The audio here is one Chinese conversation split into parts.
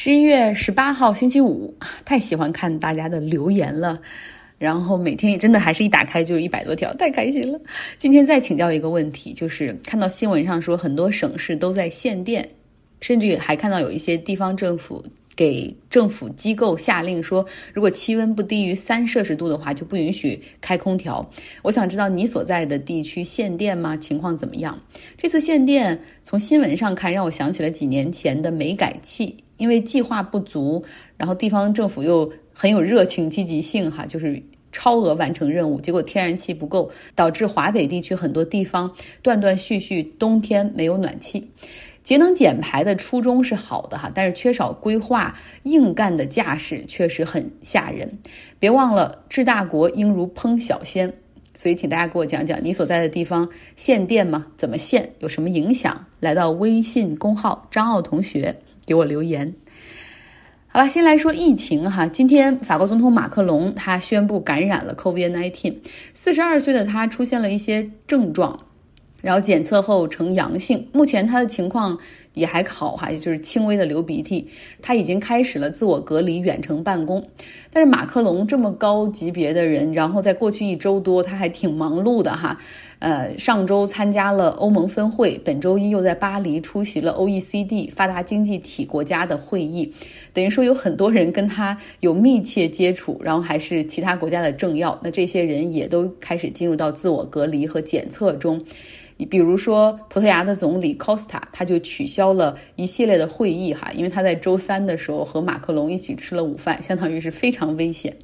十一月十八号星期五，太喜欢看大家的留言了，然后每天真的还是一打开就一百多条，太开心了。今天再请教一个问题，就是看到新闻上说很多省市都在限电，甚至还看到有一些地方政府给政府机构下令说，如果气温不低于三摄氏度的话，就不允许开空调。我想知道你所在的地区限电吗？情况怎么样？这次限电从新闻上看，让我想起了几年前的煤改气。因为计划不足，然后地方政府又很有热情、积极性，哈，就是超额完成任务，结果天然气不够，导致华北地区很多地方断断续续冬天没有暖气。节能减排的初衷是好的哈，但是缺少规划、硬干的架势确实很吓人。别忘了，治大国应如烹小鲜，所以请大家给我讲讲你所在的地方限电吗？怎么限？有什么影响？来到微信公号张奥同学。给我留言。好了，先来说疫情哈。今天法国总统马克龙他宣布感染了 COVID-19，四十二岁的他出现了一些症状，然后检测后呈阳性。目前他的情况也还好哈，就是轻微的流鼻涕。他已经开始了自我隔离、远程办公。但是马克龙这么高级别的人，然后在过去一周多他还挺忙碌的哈。呃，上周参加了欧盟峰会，本周一又在巴黎出席了 OECD 发达经济体国家的会议，等于说有很多人跟他有密切接触，然后还是其他国家的政要，那这些人也都开始进入到自我隔离和检测中。你比如说，葡萄牙的总理 Costa 他就取消了一系列的会议哈，因为他在周三的时候和马克龙一起吃了午饭，相当于是非常危险。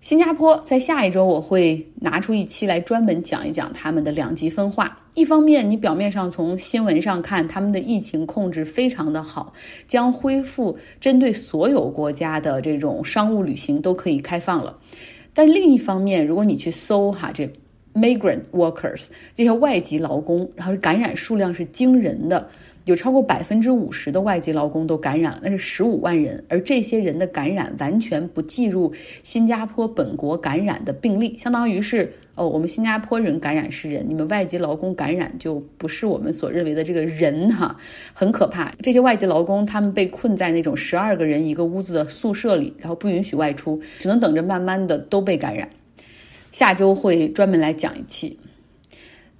新加坡在下一周我会拿出一期来专门讲一讲他们的两极分化。一方面，你表面上从新闻上看，他们的疫情控制非常的好，将恢复针对所有国家的这种商务旅行都可以开放了。但另一方面，如果你去搜哈这 migrant workers 这些外籍劳工，然后感染数量是惊人的。有超过百分之五十的外籍劳工都感染，那是十五万人，而这些人的感染完全不计入新加坡本国感染的病例，相当于是哦，我们新加坡人感染是人，你们外籍劳工感染就不是我们所认为的这个人哈，很可怕。这些外籍劳工他们被困在那种十二个人一个屋子的宿舍里，然后不允许外出，只能等着慢慢的都被感染。下周会专门来讲一期。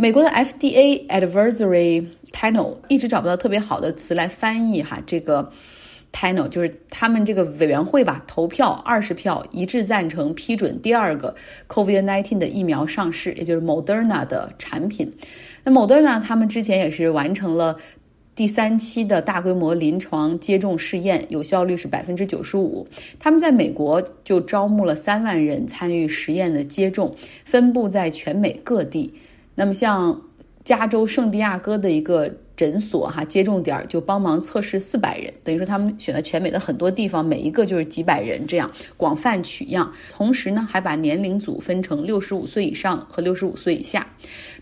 美国的 FDA Advisory Panel 一直找不到特别好的词来翻译哈，这个 panel 就是他们这个委员会吧，投票二十票一致赞成批准第二个 COVID-19 的疫苗上市，也就是 Moderna 的产品。那 Moderna 他们之前也是完成了第三期的大规模临床接种试验，有效率是百分之九十五。他们在美国就招募了三万人参与实验的接种，分布在全美各地。那么，像加州圣地亚哥的一个诊所哈，接种点就帮忙测试四百人，等于说他们选了全美的很多地方，每一个就是几百人这样广泛取样。同时呢，还把年龄组分成六十五岁以上和六十五岁以下。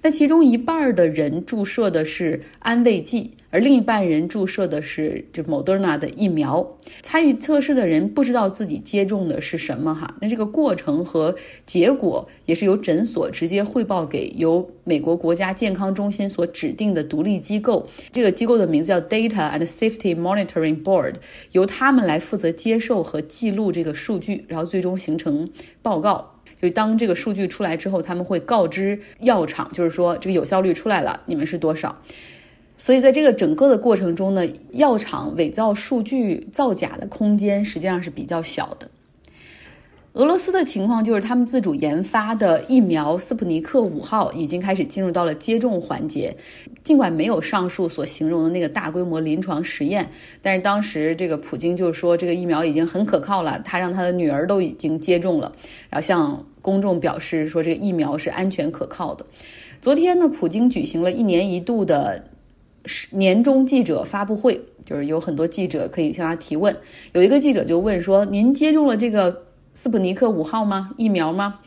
那其中一半的人注射的是安慰剂。而另一半人注射的是这 Moderna 的疫苗，参与测试的人不知道自己接种的是什么哈。那这个过程和结果也是由诊所直接汇报给由美国国家健康中心所指定的独立机构，这个机构的名字叫 Data and Safety Monitoring Board，由他们来负责接受和记录这个数据，然后最终形成报告。就是当这个数据出来之后，他们会告知药厂，就是说这个有效率出来了，你们是多少。所以，在这个整个的过程中呢，药厂伪造数据、造假的空间实际上是比较小的。俄罗斯的情况就是，他们自主研发的疫苗斯普尼克五号已经开始进入到了接种环节。尽管没有上述所形容的那个大规模临床实验，但是当时这个普京就说这个疫苗已经很可靠了，他让他的女儿都已经接种了，然后向公众表示说这个疫苗是安全可靠的。昨天呢，普京举行了一年一度的。年终记者发布会，就是有很多记者可以向他提问。有一个记者就问说：“您接种了这个斯普尼克五号吗？疫苗吗？”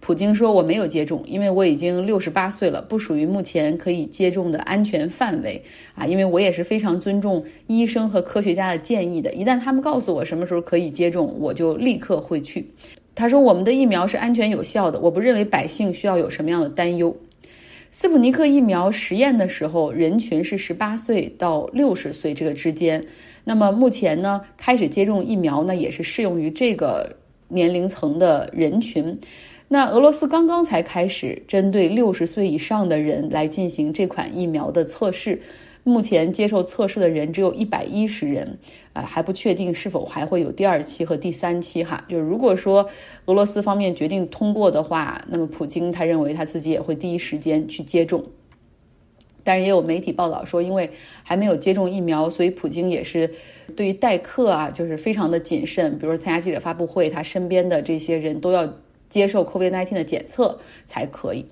普京说：“我没有接种，因为我已经六十八岁了，不属于目前可以接种的安全范围啊。因为我也是非常尊重医生和科学家的建议的，一旦他们告诉我什么时候可以接种，我就立刻会去。”他说：“我们的疫苗是安全有效的，我不认为百姓需要有什么样的担忧。”斯普尼克疫苗实验的时候，人群是十八岁到六十岁这个之间。那么目前呢，开始接种疫苗呢，也是适用于这个年龄层的人群。那俄罗斯刚刚才开始针对六十岁以上的人来进行这款疫苗的测试，目前接受测试的人只有一百一十人，啊，还不确定是否还会有第二期和第三期哈。就是如果说俄罗斯方面决定通过的话，那么普京他认为他自己也会第一时间去接种。但是也有媒体报道说，因为还没有接种疫苗，所以普京也是对于待客啊，就是非常的谨慎。比如说参加记者发布会，他身边的这些人都要。接受 COVID-19 的检测才可以。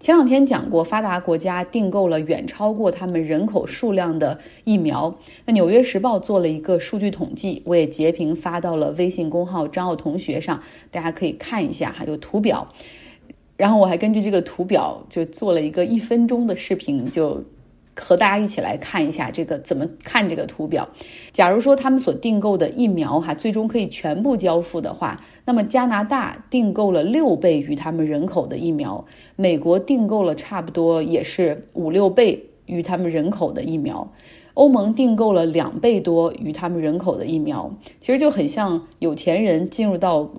前两天讲过，发达国家订购了远超过他们人口数量的疫苗。那《纽约时报》做了一个数据统计，我也截屏发到了微信公号张奥同学上，大家可以看一下哈，有图表。然后我还根据这个图表就做了一个一分钟的视频，就。和大家一起来看一下这个怎么看这个图表。假如说他们所订购的疫苗哈，最终可以全部交付的话，那么加拿大订购了六倍于他们人口的疫苗，美国订购了差不多也是五六倍于他们人口的疫苗，欧盟订购了两倍多于他们人口的疫苗。其实就很像有钱人进入到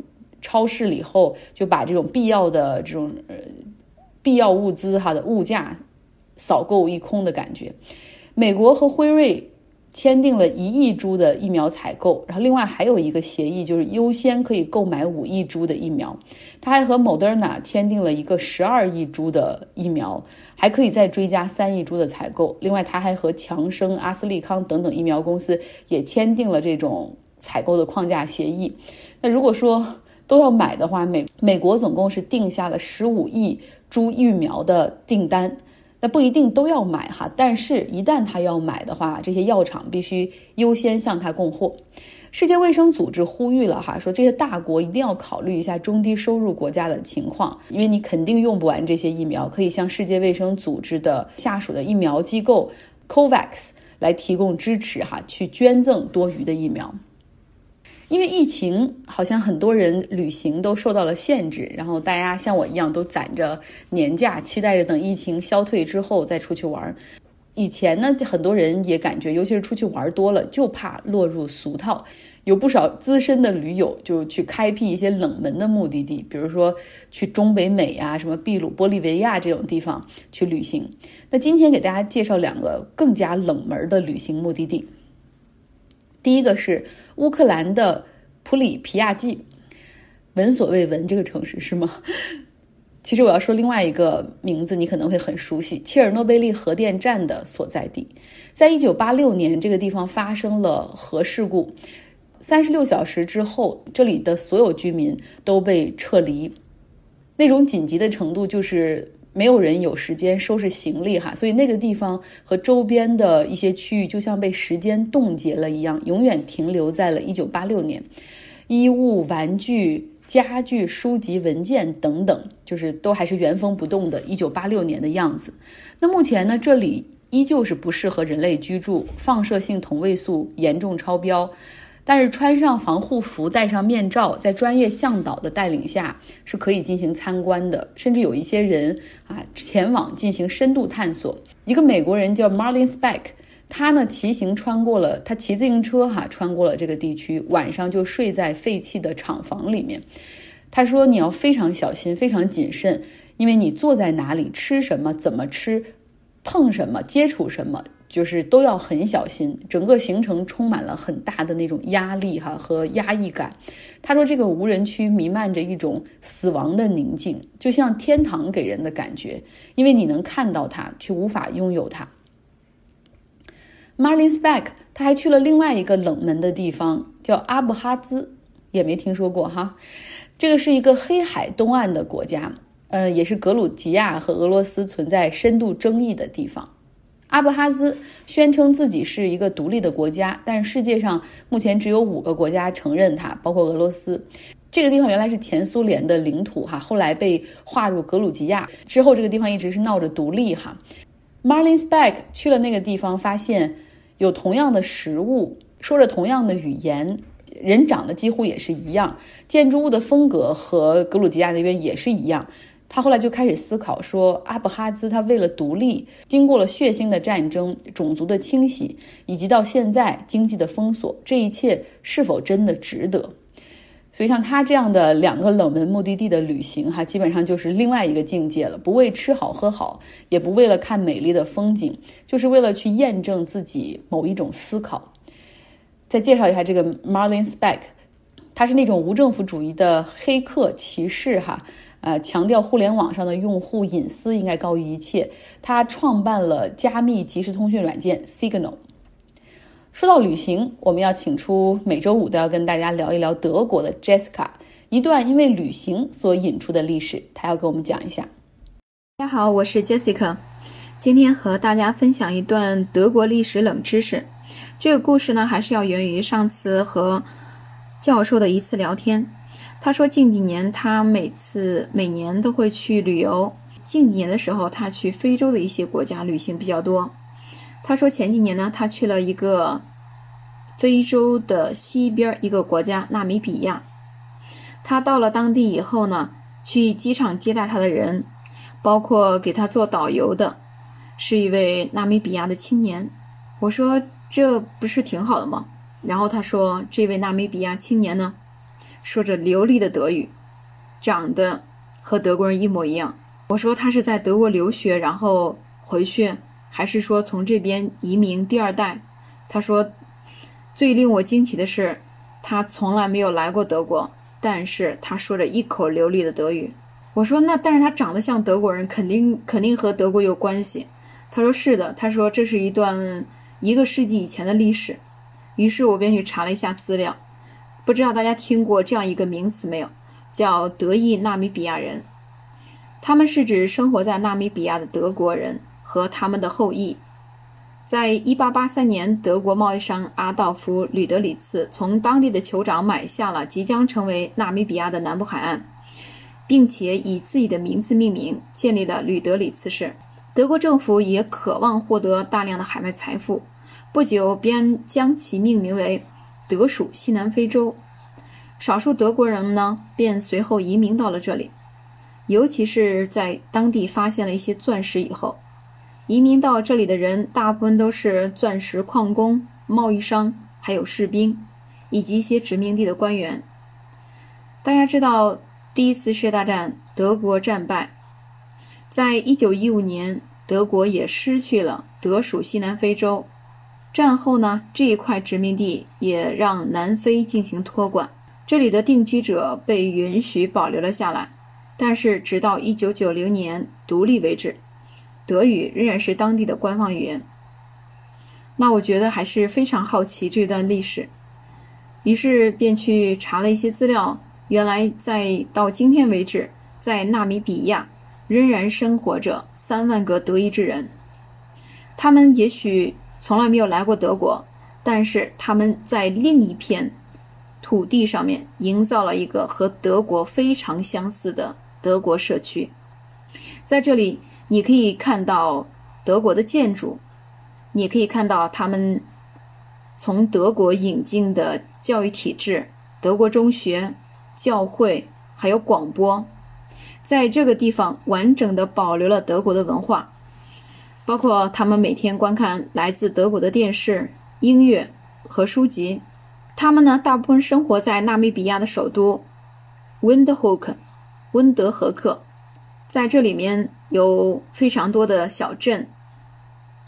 超市里后，就把这种必要的这种呃必要物资哈的物价。扫购一空的感觉。美国和辉瑞签订了一亿株的疫苗采购，然后另外还有一个协议，就是优先可以购买五亿株的疫苗。他还和 Moderna 签订了一个十二亿株的疫苗，还可以再追加三亿株的采购。另外，他还和强生、阿斯利康等等疫苗公司也签订了这种采购的框架协议。那如果说都要买的话，美美国总共是定下了十五亿株疫苗的订单。那不一定都要买哈，但是一旦他要买的话，这些药厂必须优先向他供货。世界卫生组织呼吁了哈，说这些大国一定要考虑一下中低收入国家的情况，因为你肯定用不完这些疫苗，可以向世界卫生组织的下属的疫苗机构 COVAX 来提供支持哈，去捐赠多余的疫苗。因为疫情，好像很多人旅行都受到了限制，然后大家像我一样都攒着年假，期待着等疫情消退之后再出去玩。以前呢，很多人也感觉，尤其是出去玩多了，就怕落入俗套。有不少资深的驴友就去开辟一些冷门的目的地，比如说去中北美呀、什么秘鲁、玻利维亚这种地方去旅行。那今天给大家介绍两个更加冷门的旅行目的地。第一个是乌克兰的普里皮亚季，闻所未闻这个城市是吗？其实我要说另外一个名字，你可能会很熟悉——切尔诺贝利核电站的所在地。在一九八六年，这个地方发生了核事故，三十六小时之后，这里的所有居民都被撤离。那种紧急的程度就是。没有人有时间收拾行李哈，所以那个地方和周边的一些区域就像被时间冻结了一样，永远停留在了1986年。衣物、玩具、家具、书籍、文件等等，就是都还是原封不动的1986年的样子。那目前呢，这里依旧是不适合人类居住，放射性同位素严重超标。但是穿上防护服，戴上面罩，在专业向导的带领下，是可以进行参观的。甚至有一些人啊，前往进行深度探索。一个美国人叫 Marlin Speck，他呢骑行穿过了，他骑自行车哈穿过了这个地区，晚上就睡在废弃的厂房里面。他说：“你要非常小心，非常谨慎，因为你坐在哪里，吃什么，怎么吃，碰什么，接触什么。”就是都要很小心，整个行程充满了很大的那种压力哈和压抑感。他说，这个无人区弥漫着一种死亡的宁静，就像天堂给人的感觉，因为你能看到它，却无法拥有它。Marlin Speck 他还去了另外一个冷门的地方，叫阿布哈兹，也没听说过哈。这个是一个黑海东岸的国家，呃，也是格鲁吉亚和俄罗斯存在深度争议的地方。阿布哈兹宣称自己是一个独立的国家，但是世界上目前只有五个国家承认它，包括俄罗斯。这个地方原来是前苏联的领土，哈，后来被划入格鲁吉亚之后，这个地方一直是闹着独立，哈。Marlin Speck 去了那个地方，发现有同样的食物，说着同样的语言，人长得几乎也是一样，建筑物的风格和格鲁吉亚那边也是一样。他后来就开始思考说，阿布哈兹他为了独立，经过了血腥的战争、种族的清洗，以及到现在经济的封锁，这一切是否真的值得？所以像他这样的两个冷门目的地的旅行，哈，基本上就是另外一个境界了。不为吃好喝好，也不为了看美丽的风景，就是为了去验证自己某一种思考。再介绍一下这个 Marlin Speck，他是那种无政府主义的黑客骑士，哈。呃，强调互联网上的用户隐私应该高于一切。他创办了加密即时通讯软件 Signal。说到旅行，我们要请出每周五都要跟大家聊一聊德国的 Jessica，一段因为旅行所引出的历史，她要跟我们讲一下。大家好，我是 Jessica，今天和大家分享一段德国历史冷知识。这个故事呢，还是要源于上次和教授的一次聊天。他说，近几年他每次每年都会去旅游。近几年的时候，他去非洲的一些国家旅行比较多。他说，前几年呢，他去了一个非洲的西边一个国家纳米比亚。他到了当地以后呢，去机场接待他的人，包括给他做导游的，是一位纳米比亚的青年。我说，这不是挺好的吗？然后他说，这位纳米比亚青年呢？说着流利的德语，长得和德国人一模一样。我说他是在德国留学，然后回去，还是说从这边移民第二代？他说，最令我惊奇的是，他从来没有来过德国，但是他说着一口流利的德语。我说那，但是他长得像德国人，肯定肯定和德国有关系。他说是的，他说这是一段一个世纪以前的历史。于是我便去查了一下资料。不知道大家听过这样一个名词没有？叫德裔纳米比亚人。他们是指生活在纳米比亚的德国人和他们的后裔。在一八八三年，德国贸易商阿道夫·吕德里茨从当地的酋长买下了即将成为纳米比亚的南部海岸，并且以自己的名字命名，建立了吕德里茨市。德国政府也渴望获得大量的海外财富，不久便将其命名为。德属西南非洲，少数德国人呢便随后移民到了这里，尤其是在当地发现了一些钻石以后，移民到这里的人大部分都是钻石矿工、贸易商，还有士兵，以及一些殖民地的官员。大家知道，第一次世界大战德国战败，在一九一五年，德国也失去了德属西南非洲。战后呢，这一块殖民地也让南非进行托管，这里的定居者被允许保留了下来。但是，直到1990年独立为止，德语仍然是当地的官方语言。那我觉得还是非常好奇这段历史，于是便去查了一些资料。原来，在到今天为止，在纳米比亚仍然生活着三万个德意志人，他们也许。从来没有来过德国，但是他们在另一片土地上面营造了一个和德国非常相似的德国社区。在这里，你可以看到德国的建筑，你可以看到他们从德国引进的教育体制，德国中学、教会还有广播，在这个地方完整的保留了德国的文化。包括他们每天观看来自德国的电视、音乐和书籍。他们呢，大部分生活在纳米比亚的首都温德霍克，温德和克。在这里面有非常多的小镇，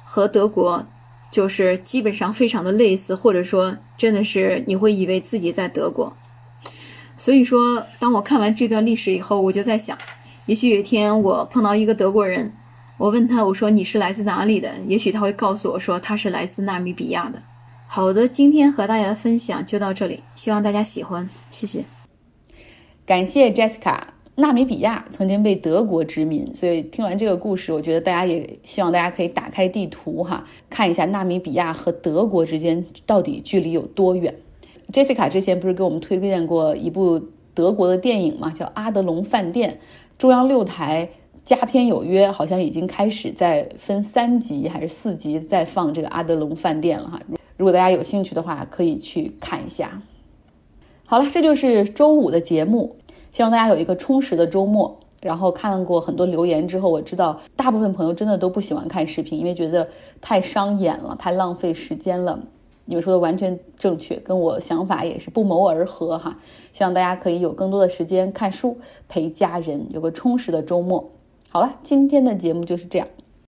和德国就是基本上非常的类似，或者说真的是你会以为自己在德国。所以说，当我看完这段历史以后，我就在想，也许有一天我碰到一个德国人。我问他，我说你是来自哪里的？也许他会告诉我说他是来自纳米比亚的。好的，今天和大家的分享就到这里，希望大家喜欢，谢谢。感谢 Jessica。纳米比亚曾经被德国殖民，所以听完这个故事，我觉得大家也希望大家可以打开地图哈，看一下纳米比亚和德国之间到底距离有多远。Jessica 之前不是给我们推荐过一部德国的电影嘛，叫《阿德隆饭店》，中央六台。佳片有约，好像已经开始在分三集还是四集在放这个阿德隆饭店了哈。如果大家有兴趣的话，可以去看一下。好了，这就是周五的节目，希望大家有一个充实的周末。然后看过很多留言之后，我知道大部分朋友真的都不喜欢看视频，因为觉得太伤眼了，太浪费时间了。你们说的完全正确，跟我想法也是不谋而合哈。希望大家可以有更多的时间看书，陪家人，有个充实的周末。好了，今天的节目就是这样，